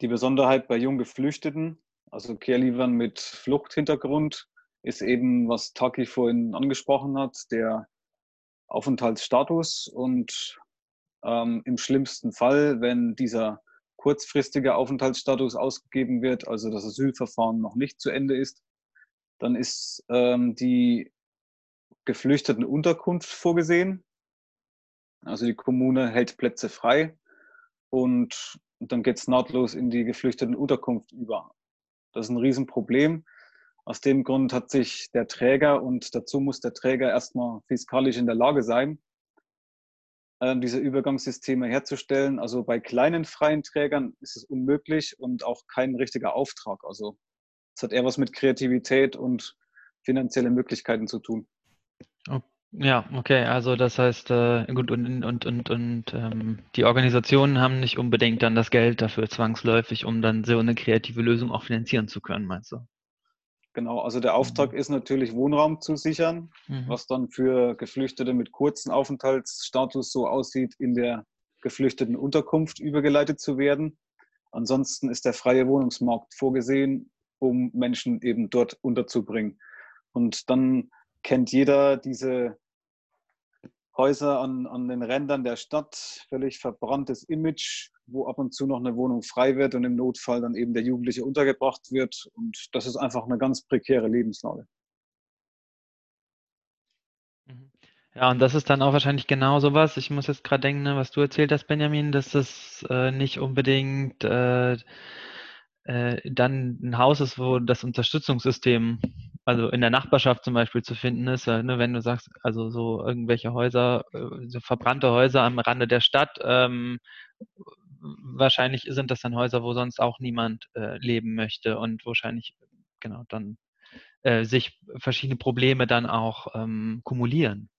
die Besonderheit bei jung Geflüchteten, also Care-Liefern mit Fluchthintergrund, ist eben, was Taki vorhin angesprochen hat, der Aufenthaltsstatus. Und ähm, im schlimmsten Fall, wenn dieser kurzfristige Aufenthaltsstatus ausgegeben wird, also das Asylverfahren noch nicht zu Ende ist, dann ist ähm, die geflüchteten Unterkunft vorgesehen. Also die Kommune hält Plätze frei und dann geht es nahtlos in die geflüchteten Unterkunft über. Das ist ein Riesenproblem. Aus dem Grund hat sich der Träger und dazu muss der Träger erstmal fiskalisch in der Lage sein, ähm, diese Übergangssysteme herzustellen. Also bei kleinen freien Trägern ist es unmöglich und auch kein richtiger Auftrag. Also es hat eher was mit Kreativität und finanziellen Möglichkeiten zu tun. Ja, okay, also das heißt, äh, gut, und, und, und, und ähm, die Organisationen haben nicht unbedingt dann das Geld dafür zwangsläufig, um dann so eine kreative Lösung auch finanzieren zu können, meinst du? Genau, also der Auftrag mhm. ist natürlich Wohnraum zu sichern, mhm. was dann für Geflüchtete mit kurzen Aufenthaltsstatus so aussieht, in der geflüchteten Unterkunft übergeleitet zu werden. Ansonsten ist der freie Wohnungsmarkt vorgesehen, um Menschen eben dort unterzubringen. Und dann kennt jeder diese Häuser an, an den Rändern der Stadt, völlig verbranntes Image, wo ab und zu noch eine Wohnung frei wird und im Notfall dann eben der Jugendliche untergebracht wird. Und das ist einfach eine ganz prekäre Lebenslage. Mhm. Ja, und das ist dann auch wahrscheinlich genau sowas. Ich muss jetzt gerade denken, ne, was du erzählt hast, Benjamin, dass das äh, nicht unbedingt äh, äh, dann ein Haus ist, wo das Unterstützungssystem also in der Nachbarschaft zum Beispiel zu finden ist, äh, ne, wenn du sagst, also so irgendwelche Häuser, äh, so verbrannte Häuser am Rande der Stadt, ähm, wahrscheinlich sind das dann Häuser, wo sonst auch niemand äh, leben möchte und wahrscheinlich genau dann äh, sich verschiedene Probleme dann auch ähm, kumulieren.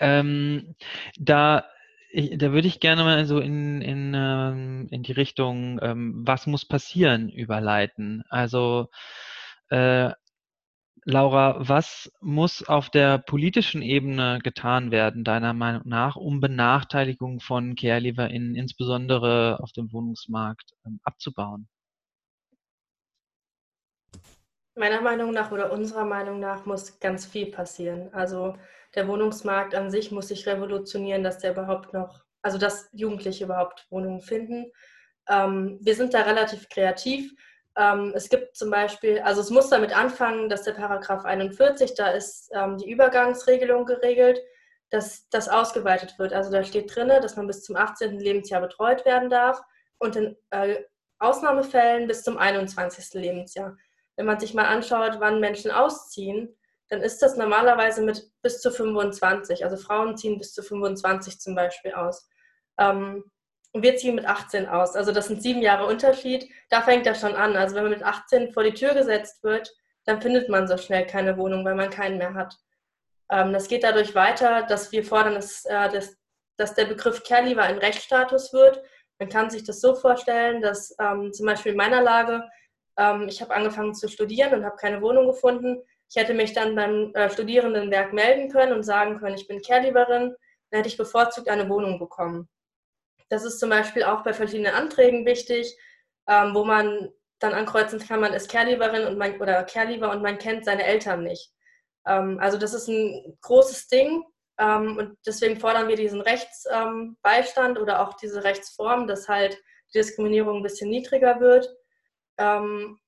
Ähm, da ich, da würde ich gerne mal so in, in, ähm, in die Richtung, ähm, was muss passieren, überleiten. Also, äh, Laura, was muss auf der politischen Ebene getan werden, deiner Meinung nach, um Benachteiligung von CareLieferInnen, insbesondere auf dem Wohnungsmarkt, ähm, abzubauen? Meiner Meinung nach oder unserer Meinung nach muss ganz viel passieren. Also der Wohnungsmarkt an sich muss sich revolutionieren, dass der überhaupt noch, also dass Jugendliche überhaupt Wohnungen finden. Ähm, wir sind da relativ kreativ. Ähm, es gibt zum Beispiel, also es muss damit anfangen, dass der Paragraph 41, da ist ähm, die Übergangsregelung geregelt, dass das ausgeweitet wird. Also da steht drin, dass man bis zum 18. Lebensjahr betreut werden darf und in äh, Ausnahmefällen bis zum 21. Lebensjahr. Wenn man sich mal anschaut, wann Menschen ausziehen, dann ist das normalerweise mit bis zu 25. Also Frauen ziehen bis zu 25 zum Beispiel aus. Ähm, und wir ziehen mit 18 aus. Also das sind sieben Jahre Unterschied. Da fängt das schon an. Also wenn man mit 18 vor die Tür gesetzt wird, dann findet man so schnell keine Wohnung, weil man keinen mehr hat. Ähm, das geht dadurch weiter, dass wir fordern, dass, äh, dass, dass der Begriff Care-Leaver ein Rechtsstatus wird. Man kann sich das so vorstellen, dass ähm, zum Beispiel in meiner Lage, ähm, ich habe angefangen zu studieren und habe keine Wohnung gefunden. Ich hätte mich dann beim äh, Studierendenwerk melden können und sagen können, ich bin Care-Leaverin, dann hätte ich bevorzugt eine Wohnung bekommen. Das ist zum Beispiel auch bei verschiedenen Anträgen wichtig, ähm, wo man dann ankreuzen kann, man ist Care-Leaverin und man, oder Care-Leaver und man kennt seine Eltern nicht. Ähm, also das ist ein großes Ding ähm, und deswegen fordern wir diesen Rechtsbeistand ähm, oder auch diese Rechtsform, dass halt die Diskriminierung ein bisschen niedriger wird. Ähm,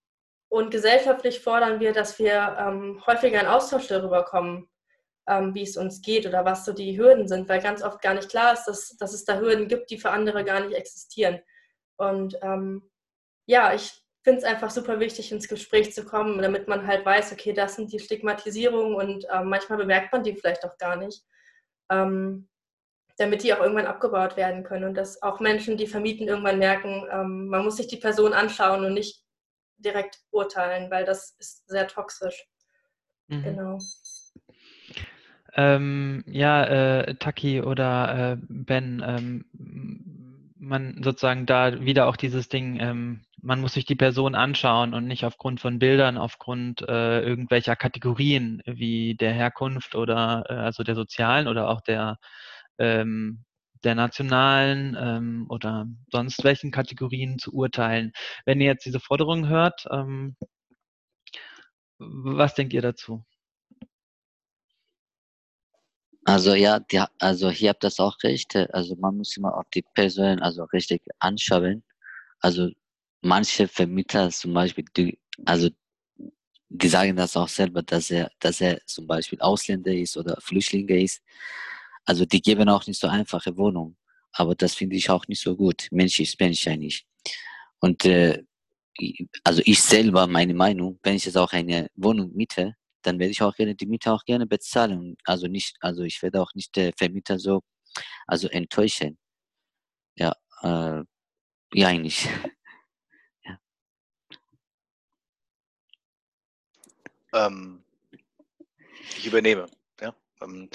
und gesellschaftlich fordern wir, dass wir ähm, häufiger in Austausch darüber kommen, ähm, wie es uns geht oder was so die Hürden sind, weil ganz oft gar nicht klar ist, dass, dass es da Hürden gibt, die für andere gar nicht existieren. Und ähm, ja, ich finde es einfach super wichtig, ins Gespräch zu kommen, damit man halt weiß, okay, das sind die Stigmatisierungen und ähm, manchmal bemerkt man die vielleicht auch gar nicht, ähm, damit die auch irgendwann abgebaut werden können und dass auch Menschen, die vermieten, irgendwann merken, ähm, man muss sich die Person anschauen und nicht direkt urteilen, weil das ist sehr toxisch. Mhm. Genau. Ähm, ja, äh, Taki oder äh, Ben, ähm, man sozusagen da wieder auch dieses Ding, ähm, man muss sich die Person anschauen und nicht aufgrund von Bildern, aufgrund äh, irgendwelcher Kategorien wie der Herkunft oder äh, also der sozialen oder auch der ähm, der nationalen ähm, oder sonst welchen Kategorien zu urteilen. Wenn ihr jetzt diese Forderung hört, ähm, was denkt ihr dazu? Also ja, die, also hier habt das auch recht. Also man muss immer auf die Person also richtig anschauen. Also manche Vermieter zum Beispiel, die, also die sagen das auch selber, dass er, dass er zum Beispiel Ausländer ist oder Flüchtlinge ist. Also die geben auch nicht so einfache Wohnungen. Aber das finde ich auch nicht so gut. Mensch ist Mensch eigentlich. Und äh, also ich selber, meine Meinung, wenn ich jetzt auch eine Wohnung miete, dann werde ich auch gerne die Miete auch gerne bezahlen. Also nicht, also ich werde auch nicht der Vermieter so, also enttäuschen. Ja, äh, ja eigentlich. ja. Ähm, ich übernehme. Ja. Ähm,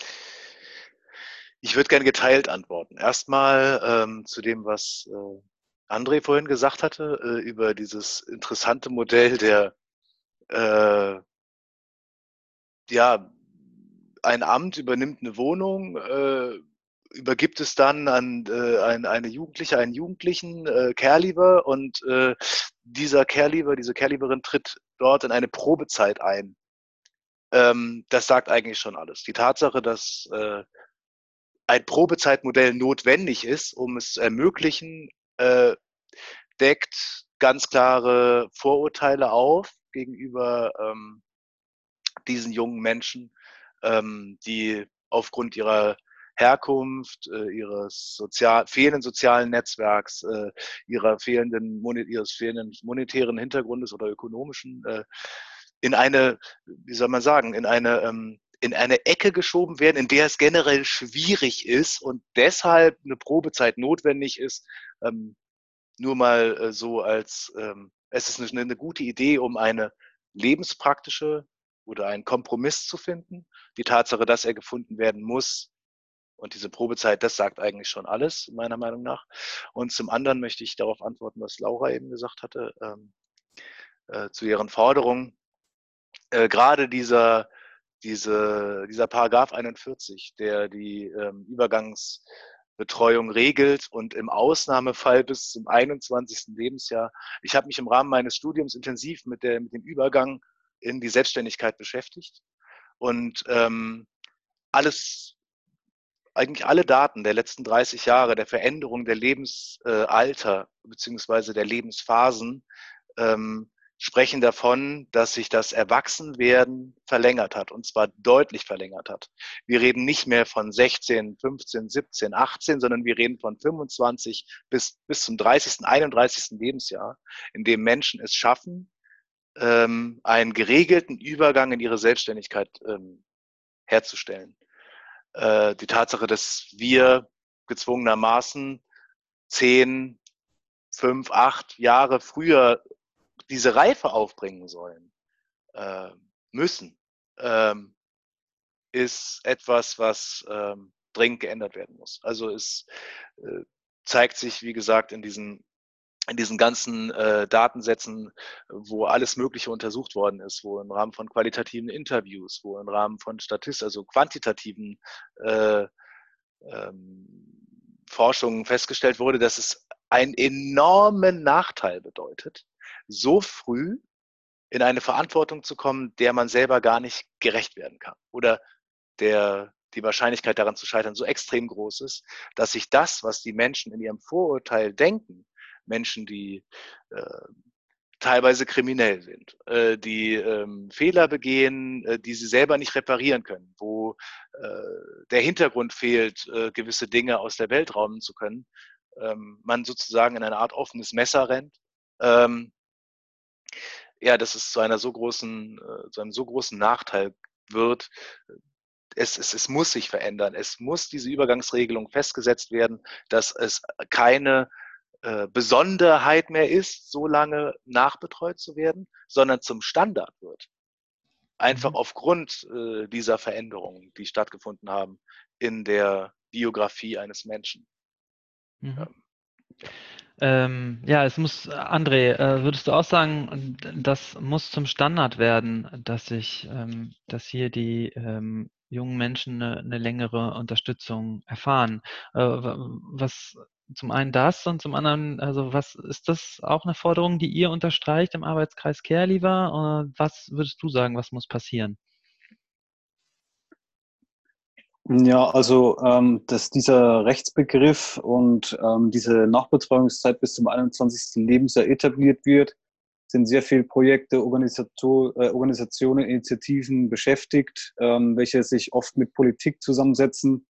ich würde gerne geteilt antworten. Erstmal ähm, zu dem, was äh, André vorhin gesagt hatte, äh, über dieses interessante Modell der äh, ja, ein Amt übernimmt eine Wohnung, äh, übergibt es dann an äh, ein, eine Jugendliche, einen Jugendlichen, äh, Caregiver, und äh, dieser Caregiver, diese Caregiverin tritt dort in eine Probezeit ein. Ähm, das sagt eigentlich schon alles. Die Tatsache, dass äh, ein Probezeitmodell notwendig ist, um es zu ermöglichen, äh, deckt ganz klare Vorurteile auf gegenüber ähm, diesen jungen Menschen, ähm, die aufgrund ihrer Herkunft, äh, ihres sozial, fehlenden sozialen Netzwerks, äh, ihrer fehlenden, ihres fehlenden monetären Hintergrundes oder ökonomischen in eine, wie soll man sagen, in eine ähm, in eine Ecke geschoben werden, in der es generell schwierig ist und deshalb eine Probezeit notwendig ist. Ähm, nur mal äh, so als, ähm, es ist eine, eine gute Idee, um eine lebenspraktische oder einen Kompromiss zu finden. Die Tatsache, dass er gefunden werden muss und diese Probezeit, das sagt eigentlich schon alles, meiner Meinung nach. Und zum anderen möchte ich darauf antworten, was Laura eben gesagt hatte, ähm, äh, zu ihren Forderungen. Äh, gerade dieser, diese, dieser Paragraph 41, der die ähm, Übergangsbetreuung regelt und im Ausnahmefall bis zum 21. Lebensjahr. Ich habe mich im Rahmen meines Studiums intensiv mit, der, mit dem Übergang in die Selbstständigkeit beschäftigt und ähm, alles, eigentlich alle Daten der letzten 30 Jahre der Veränderung der Lebensalter äh, beziehungsweise der Lebensphasen ähm, sprechen davon, dass sich das Erwachsenwerden verlängert hat und zwar deutlich verlängert hat. Wir reden nicht mehr von 16, 15, 17, 18, sondern wir reden von 25 bis, bis zum 30., 31. Lebensjahr, in dem Menschen es schaffen, ähm, einen geregelten Übergang in ihre Selbstständigkeit ähm, herzustellen. Äh, die Tatsache, dass wir gezwungenermaßen zehn, fünf, acht Jahre früher diese Reife aufbringen sollen, äh, müssen, ähm, ist etwas, was ähm, dringend geändert werden muss. Also es äh, zeigt sich, wie gesagt, in diesen in diesen ganzen äh, Datensätzen, wo alles Mögliche untersucht worden ist, wo im Rahmen von qualitativen Interviews, wo im Rahmen von Statist, also quantitativen äh, ähm, Forschungen festgestellt wurde, dass es einen enormen Nachteil bedeutet, so früh in eine Verantwortung zu kommen, der man selber gar nicht gerecht werden kann oder der die Wahrscheinlichkeit daran zu scheitern so extrem groß ist, dass sich das, was die Menschen in ihrem Vorurteil denken, Menschen, die äh, teilweise kriminell sind, äh, die ähm, Fehler begehen, äh, die sie selber nicht reparieren können, wo äh, der Hintergrund fehlt, äh, gewisse Dinge aus der Welt rauben zu können, ähm, man sozusagen in eine Art offenes Messer rennt. Ähm, ja, dass es zu einer so großen, äh, zu einem so großen Nachteil wird. Es, es, es muss sich verändern. Es muss diese Übergangsregelung festgesetzt werden, dass es keine äh, Besonderheit mehr ist, so lange nachbetreut zu werden, sondern zum Standard wird. Einfach mhm. aufgrund äh, dieser Veränderungen, die stattgefunden haben in der Biografie eines Menschen. Mhm. Ähm, ja. Ähm, ja, es muss, André, äh, würdest du auch sagen, das muss zum Standard werden, dass ich, ähm, dass hier die ähm, jungen Menschen eine, eine, längere Unterstützung erfahren? Äh, was zum einen das und zum anderen, also was ist das auch eine Forderung, die ihr unterstreicht im Arbeitskreis Care-Lieber? Was würdest du sagen, was muss passieren? Ja, also ähm, dass dieser Rechtsbegriff und ähm, diese Nachbetreuungszeit bis zum 21. Lebensjahr etabliert wird, sind sehr viele Projekte, Organisation, äh, Organisationen, Initiativen beschäftigt, ähm, welche sich oft mit Politik zusammensetzen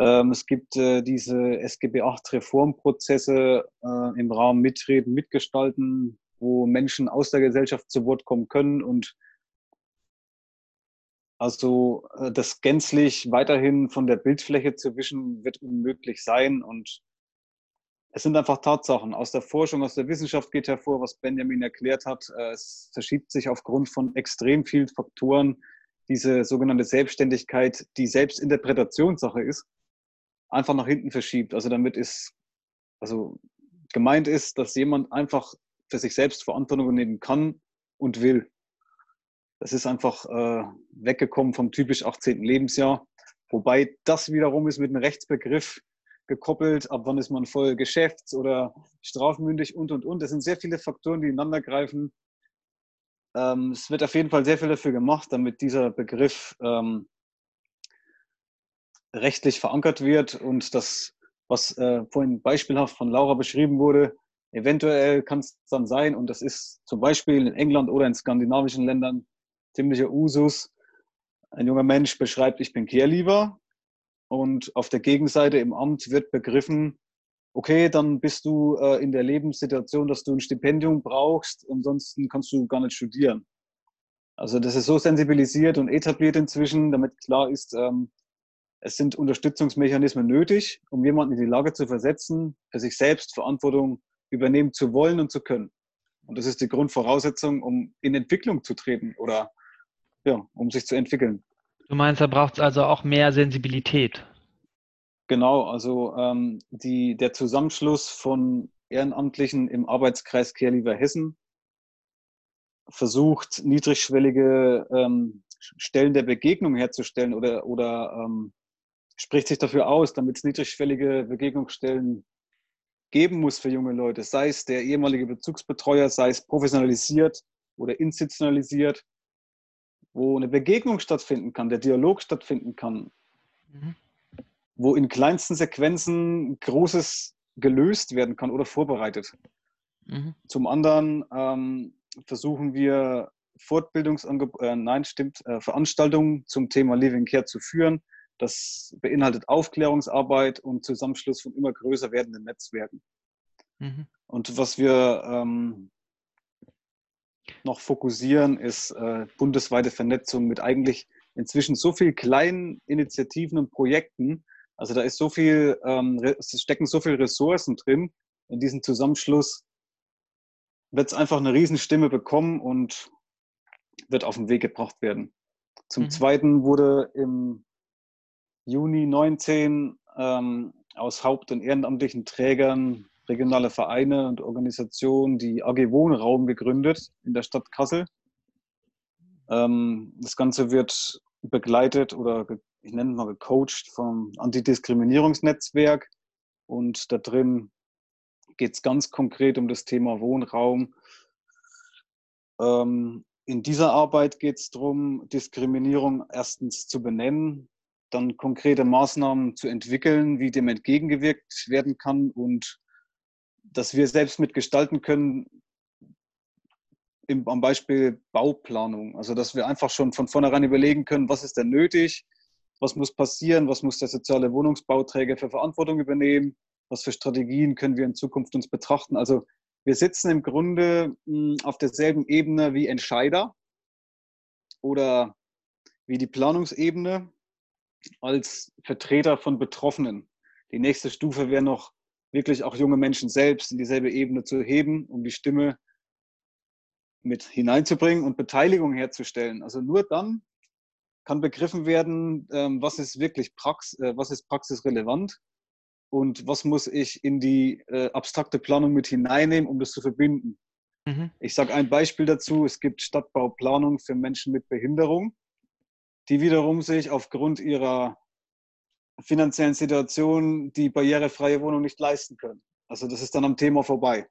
ähm, es gibt äh, diese SGB 8 Reformprozesse äh, im Raum mitreden, mitgestalten, wo Menschen aus der Gesellschaft zu Wort kommen können und also äh, das gänzlich weiterhin von der Bildfläche zu wischen, wird unmöglich sein. Und es sind einfach Tatsachen. Aus der Forschung, aus der Wissenschaft geht hervor, was Benjamin erklärt hat. Äh, es verschiebt sich aufgrund von extrem vielen Faktoren diese sogenannte Selbstständigkeit, die Selbstinterpretationssache ist einfach nach hinten verschiebt. Also damit ist, also gemeint ist, dass jemand einfach für sich selbst Verantwortung übernehmen kann und will. Das ist einfach äh, weggekommen vom typisch 18. Lebensjahr. Wobei das wiederum ist mit einem Rechtsbegriff gekoppelt, ab wann ist man voll geschäfts- oder strafmündig und, und, und. Das sind sehr viele Faktoren, die ineinander greifen. Ähm, es wird auf jeden Fall sehr viel dafür gemacht, damit dieser Begriff ähm, rechtlich verankert wird und das, was äh, vorhin beispielhaft von Laura beschrieben wurde, eventuell kann es dann sein, und das ist zum Beispiel in England oder in skandinavischen Ländern ziemlicher Usus, ein junger Mensch beschreibt, ich bin Kehrlieber und auf der Gegenseite im Amt wird begriffen, okay, dann bist du äh, in der Lebenssituation, dass du ein Stipendium brauchst, ansonsten kannst du gar nicht studieren. Also das ist so sensibilisiert und etabliert inzwischen, damit klar ist, ähm, es sind Unterstützungsmechanismen nötig, um jemanden in die Lage zu versetzen, für sich selbst Verantwortung übernehmen zu wollen und zu können. Und das ist die Grundvoraussetzung, um in Entwicklung zu treten oder ja, um sich zu entwickeln. Du meinst, da braucht es also auch mehr Sensibilität? Genau, also ähm, die, der Zusammenschluss von Ehrenamtlichen im Arbeitskreis Kehrlieber Hessen versucht, niedrigschwellige ähm, Stellen der Begegnung herzustellen oder, oder ähm, spricht sich dafür aus, damit es niedrigschwellige Begegnungsstellen geben muss für junge Leute, sei es der ehemalige Bezugsbetreuer, sei es professionalisiert oder institutionalisiert, wo eine Begegnung stattfinden kann, der Dialog stattfinden kann, mhm. wo in kleinsten Sequenzen Großes gelöst werden kann oder vorbereitet. Mhm. Zum anderen ähm, versuchen wir Fortbildungsangebote, äh, nein, stimmt, äh, Veranstaltungen zum Thema Living Care zu führen, das beinhaltet Aufklärungsarbeit und Zusammenschluss von immer größer werdenden Netzwerken. Mhm. Und was wir ähm, noch fokussieren, ist äh, bundesweite Vernetzung mit eigentlich inzwischen so vielen kleinen Initiativen und Projekten. Also da ist so viel, ähm, es stecken so viele Ressourcen drin. In diesem Zusammenschluss wird es einfach eine Riesenstimme bekommen und wird auf den Weg gebracht werden. Zum mhm. Zweiten wurde im Juni 19 ähm, aus haupt- und ehrenamtlichen Trägern, regionale Vereine und Organisationen die AG Wohnraum gegründet in der Stadt Kassel. Ähm, das Ganze wird begleitet oder ich nenne es mal gecoacht vom Antidiskriminierungsnetzwerk und da drin geht es ganz konkret um das Thema Wohnraum. Ähm, in dieser Arbeit geht es darum, Diskriminierung erstens zu benennen, dann konkrete Maßnahmen zu entwickeln, wie dem entgegengewirkt werden kann und dass wir selbst mitgestalten können, im, am Beispiel Bauplanung. Also dass wir einfach schon von vornherein überlegen können, was ist denn nötig, was muss passieren, was muss der soziale Wohnungsbauträger für Verantwortung übernehmen, was für Strategien können wir in Zukunft uns betrachten. Also wir sitzen im Grunde hm, auf derselben Ebene wie Entscheider oder wie die Planungsebene als Vertreter von Betroffenen. Die nächste Stufe wäre noch wirklich auch junge Menschen selbst in dieselbe Ebene zu heben, um die Stimme mit hineinzubringen und Beteiligung herzustellen. Also nur dann kann begriffen werden, ähm, was ist wirklich Prax, äh, was ist praxisrelevant und was muss ich in die äh, abstrakte Planung mit hineinnehmen, um das zu verbinden. Mhm. Ich sage ein Beispiel dazu. Es gibt Stadtbauplanung für Menschen mit Behinderung, die wiederum sich aufgrund ihrer finanziellen Situation die barrierefreie Wohnung nicht leisten können. Also das ist dann am Thema vorbei.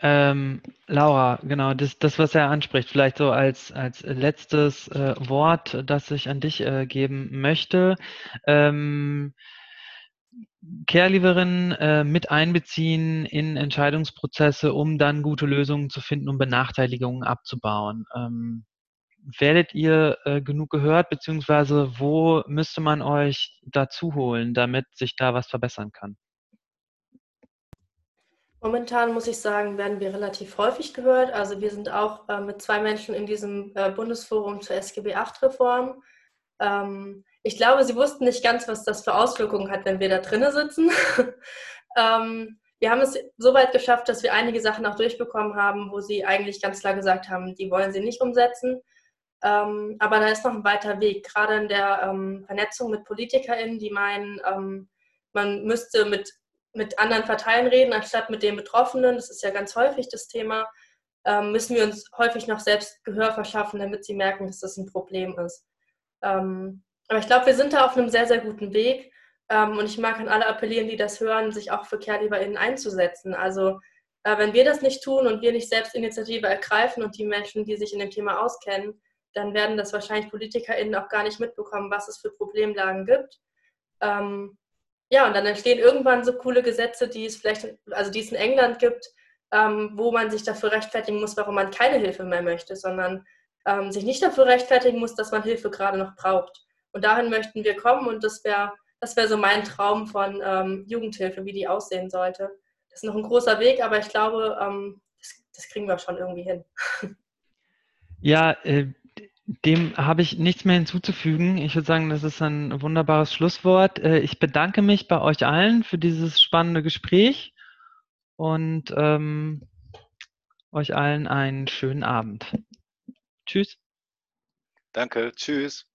Ähm, Laura, genau, das, das, was er anspricht, vielleicht so als, als letztes äh, Wort, das ich an dich äh, geben möchte. Ähm, Care-Lieberinnen äh, mit einbeziehen in Entscheidungsprozesse, um dann gute Lösungen zu finden, um Benachteiligungen abzubauen. Ähm, werdet ihr äh, genug gehört, beziehungsweise wo müsste man euch dazu holen, damit sich da was verbessern kann? Momentan muss ich sagen, werden wir relativ häufig gehört. Also wir sind auch äh, mit zwei Menschen in diesem äh, Bundesforum zur SGB VIII-Reform. Ähm, ich glaube, sie wussten nicht ganz, was das für Auswirkungen hat, wenn wir da drinnen sitzen. ähm, wir haben es so weit geschafft, dass wir einige Sachen auch durchbekommen haben, wo sie eigentlich ganz klar gesagt haben, die wollen sie nicht umsetzen. Ähm, aber da ist noch ein weiter Weg, gerade in der ähm, Vernetzung mit PolitikerInnen, die meinen, ähm, man müsste mit mit anderen Parteien reden, anstatt mit den Betroffenen, das ist ja ganz häufig das Thema, ähm, müssen wir uns häufig noch selbst Gehör verschaffen, damit sie merken, dass das ein Problem ist. Ähm, aber ich glaube, wir sind da auf einem sehr, sehr guten Weg. Ähm, und ich mag an alle appellieren, die das hören, sich auch für CaregiverInnen einzusetzen. Also äh, wenn wir das nicht tun und wir nicht selbst Initiative ergreifen und die Menschen, die sich in dem Thema auskennen, dann werden das wahrscheinlich PolitikerInnen auch gar nicht mitbekommen, was es für Problemlagen gibt. Ähm, ja, und dann entstehen irgendwann so coole Gesetze, die es vielleicht, also die es in England gibt, ähm, wo man sich dafür rechtfertigen muss, warum man keine Hilfe mehr möchte, sondern ähm, sich nicht dafür rechtfertigen muss, dass man Hilfe gerade noch braucht. Und dahin möchten wir kommen und das wäre das wär so mein Traum von ähm, Jugendhilfe, wie die aussehen sollte. Das ist noch ein großer Weg, aber ich glaube, ähm, das, das, kriegen wir schon irgendwie hin. Ja, äh, dem habe ich nichts mehr hinzuzufügen. Ich würde sagen, das ist ein wunderbares Schlusswort. Äh, ich bedanke mich bei euch allen für dieses spannende Gespräch und ähm, euch allen einen schönen Abend. Tschüss. Danke, tschüss.